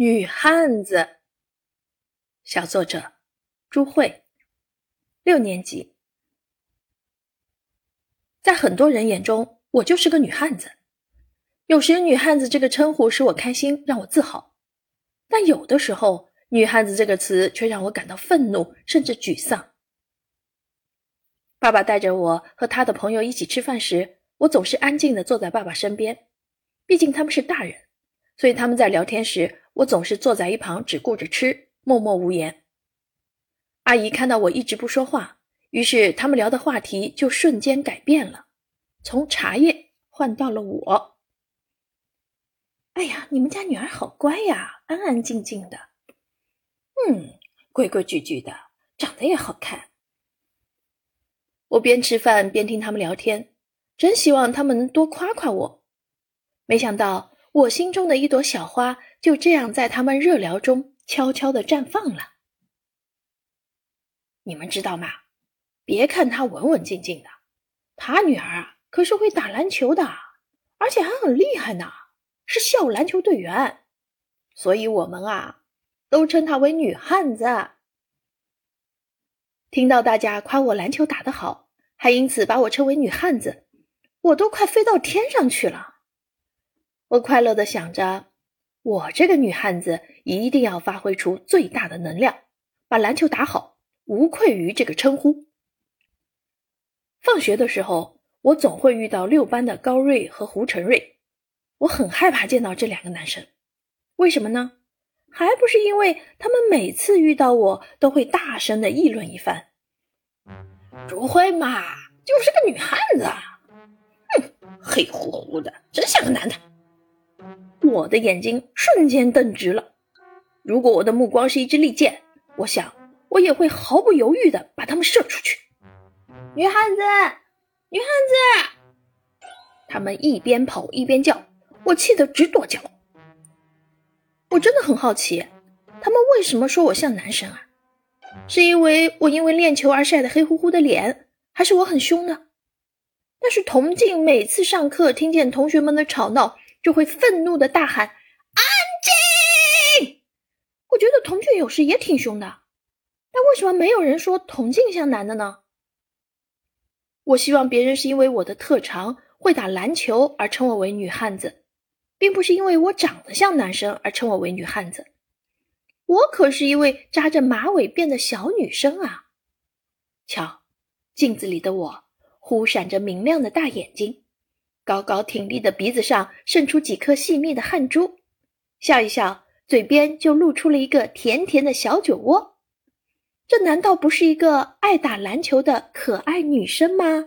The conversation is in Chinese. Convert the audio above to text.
女汉子。小作者朱慧，六年级。在很多人眼中，我就是个女汉子。有时“女汉子”这个称呼使我开心，让我自豪；但有的时候，“女汉子”这个词却让我感到愤怒，甚至沮丧。爸爸带着我和他的朋友一起吃饭时，我总是安静的坐在爸爸身边，毕竟他们是大人。所以他们在聊天时，我总是坐在一旁，只顾着吃，默默无言。阿姨看到我一直不说话，于是他们聊的话题就瞬间改变了，从茶叶换到了我。哎呀，你们家女儿好乖呀，安安静静的。嗯，规规矩矩的，长得也好看。我边吃饭边听他们聊天，真希望他们能多夸夸我。没想到。我心中的一朵小花就这样在他们热聊中悄悄的绽放了。你们知道吗？别看他文文静静的，他女儿啊可是会打篮球的，而且还很厉害呢，是校篮球队员。所以我们啊都称她为女汉子。听到大家夸我篮球打得好，还因此把我称为女汉子，我都快飞到天上去了。我快乐的想着，我这个女汉子一定要发挥出最大的能量，把篮球打好，无愧于这个称呼。放学的时候，我总会遇到六班的高瑞和胡晨瑞，我很害怕见到这两个男生。为什么呢？还不是因为他们每次遇到我都会大声的议论一番。不会嘛，就是个女汉子，哼，黑乎乎的，真像个男的。我的眼睛瞬间瞪直了。如果我的目光是一支利箭，我想我也会毫不犹豫的把他们射出去。女汉子，女汉子！他们一边跑一边叫，我气得直跺脚。我真的很好奇，他们为什么说我像男生啊？是因为我因为练球而晒得黑乎乎的脸，还是我很凶呢？但是童静每次上课听见同学们的吵闹。就会愤怒的大喊：“安静！”我觉得童俊有时也挺凶的，但为什么没有人说童静像男的呢？我希望别人是因为我的特长会打篮球而称我为女汉子，并不是因为我长得像男生而称我为女汉子。我可是一位扎着马尾辫的小女生啊！瞧，镜子里的我，忽闪着明亮的大眼睛。高高挺立的鼻子上渗出几颗细密的汗珠，笑一笑，嘴边就露出了一个甜甜的小酒窝。这难道不是一个爱打篮球的可爱女生吗？